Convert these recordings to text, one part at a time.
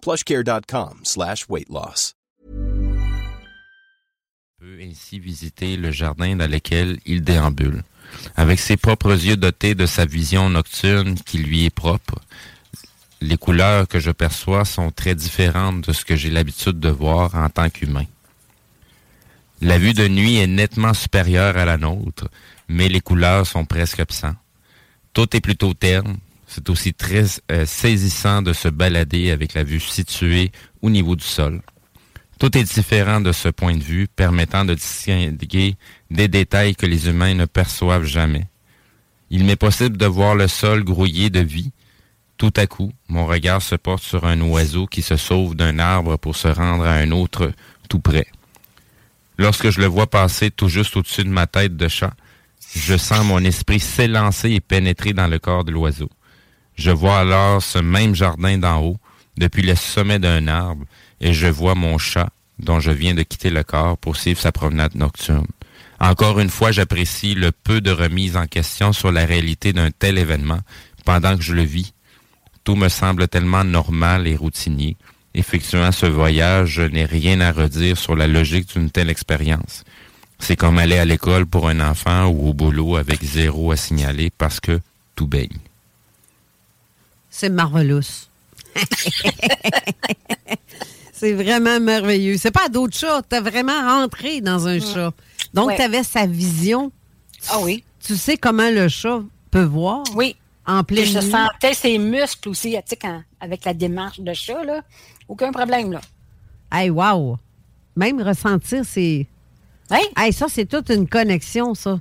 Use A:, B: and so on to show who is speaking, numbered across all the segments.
A: plushcare.com slash weight loss.
B: peut ainsi visiter le jardin dans lequel il déambule. Avec ses propres yeux dotés de sa vision nocturne qui lui est propre, les couleurs que je perçois sont très différentes de ce que j'ai l'habitude de voir en tant qu'humain. La vue de nuit est nettement supérieure à la nôtre, mais les couleurs sont presque absentes. Tout est plutôt terne. C'est aussi très euh, saisissant de se balader avec la vue située au niveau du sol. Tout est différent de ce point de vue, permettant de distinguer des détails que les humains ne perçoivent jamais. Il m'est possible de voir le sol grouillé de vie. Tout à coup, mon regard se porte sur un oiseau qui se sauve d'un arbre pour se rendre à un autre tout près. Lorsque je le vois passer tout juste au-dessus de ma tête de chat, je sens mon esprit s'élancer et pénétrer dans le corps de l'oiseau. Je vois alors ce même jardin d'en haut, depuis le sommet d'un arbre, et je vois mon chat, dont je viens de quitter le corps pour suivre sa promenade nocturne. Encore une fois, j'apprécie le peu de remise en question sur la réalité d'un tel événement pendant que je le vis. Tout me semble tellement normal et routinier. Effectuant ce voyage, je n'ai rien à redire sur la logique d'une telle expérience. C'est comme aller à l'école pour un enfant ou au boulot avec zéro à signaler parce que tout baigne.
C: C'est marvelous. c'est vraiment merveilleux. C'est pas d'autres chats. T'as vraiment rentré dans un chat. Donc,
D: Ouais.
C: tu avais sa vision.
D: Ah oui.
C: Tu sais comment le chat peut voir
D: Oui.
C: en pleine
D: je
C: nuit.
D: sentais ses muscles aussi, tu sais, quand- avec la démarche de chat, là. Aucun problème, là.
C: Hey, wow! Même ressentir, c'est.
D: Oui.
C: Hey, ça, c'est toute une connexion, ça.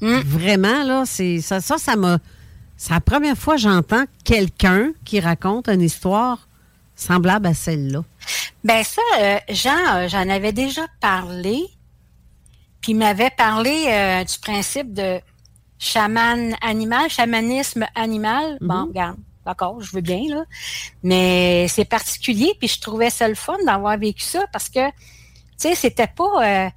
D: Mm.
C: Vraiment, là, c'est ça, ça, ça m'a. C'est la première fois que j'entends quelqu'un qui raconte une histoire semblable à celle-là.
D: Ben ça, euh, Jean, euh, j'en avais déjà parlé. Puis il m'avait parlé euh, du principe de chaman animal, chamanisme animal. Bon, regarde, d'accord, je veux bien, là. Mais c'est particulier, puis je trouvais ça le fun d'avoir vécu ça parce que, tu sais, c'était pas euh,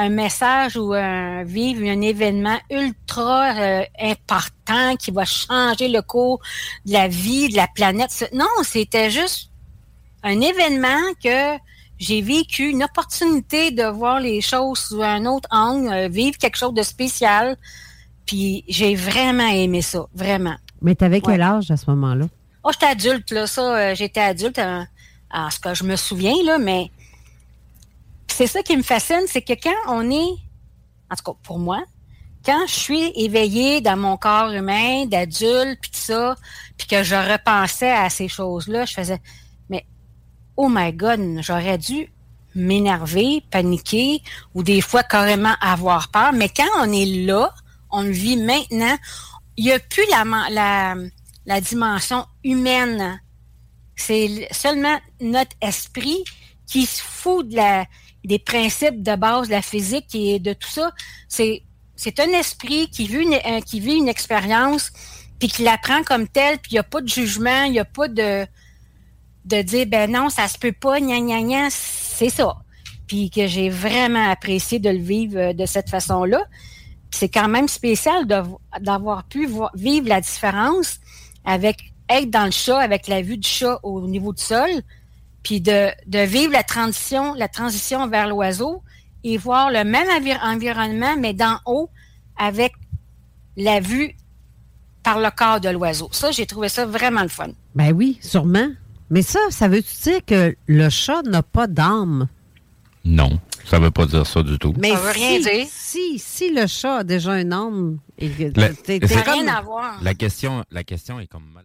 D: un message ou un vivre un événement ultra euh, important qui va changer le cours de la vie, de la planète. Non, c'était juste un événement que j'ai vécu, une opportunité de voir les choses sous un autre angle, euh, vivre quelque chose de spécial. Puis j'ai vraiment aimé ça, vraiment.
C: Mais t'avais quel
D: Ouais.
C: âge à ce moment-là?
D: Oh, j'étais adulte, là, ça, euh, j'étais adulte, euh, à ce que je me souviens, là, mais c'est ça qui me fascine, c'est que quand on est, en tout cas pour moi, quand je suis éveillée dans mon corps humain, d'adulte, puis ça, puis que je repensais à ces choses-là, je faisais, mais oh my God, j'aurais dû m'énerver, paniquer, ou des fois carrément avoir peur. Mais quand on est là, on le vit maintenant, il n'y a plus la, la dimension humaine. C'est seulement notre esprit qui se fout de la, des principes de base de la physique et de tout ça. C'est, c'est un esprit qui vit une, euh, qui vit une expérience, puis qui l'apprend comme telle, puis il n'y a pas de jugement, il n'y a pas de, de dire, ben non, ça se peut pas, gna gna gna, c'est ça. Puis que j'ai vraiment apprécié de le vivre euh, de cette façon-là. C'est quand même spécial d'avoir pu vivre la différence avec être dans le chat, avec la vue du chat au niveau du sol, puis de, de vivre la transition, la transition vers l'oiseau et voir le même envir- environnement, mais d'en haut, avec la vue par le corps de l'oiseau. Ça, j'ai trouvé ça vraiment le fun.
C: Ben oui, sûrement. Mais ça, ça veut-tu dire que le chat n'a pas d'âme?
B: Non, ça veut pas dire ça du tout.
C: Mais
D: Ça veut
C: si,
D: rien dire.
C: Si, si le chat a déjà un âme, et que
B: La- c'est
C: comme-
D: rien à voir.
B: La question, la question est comme mal.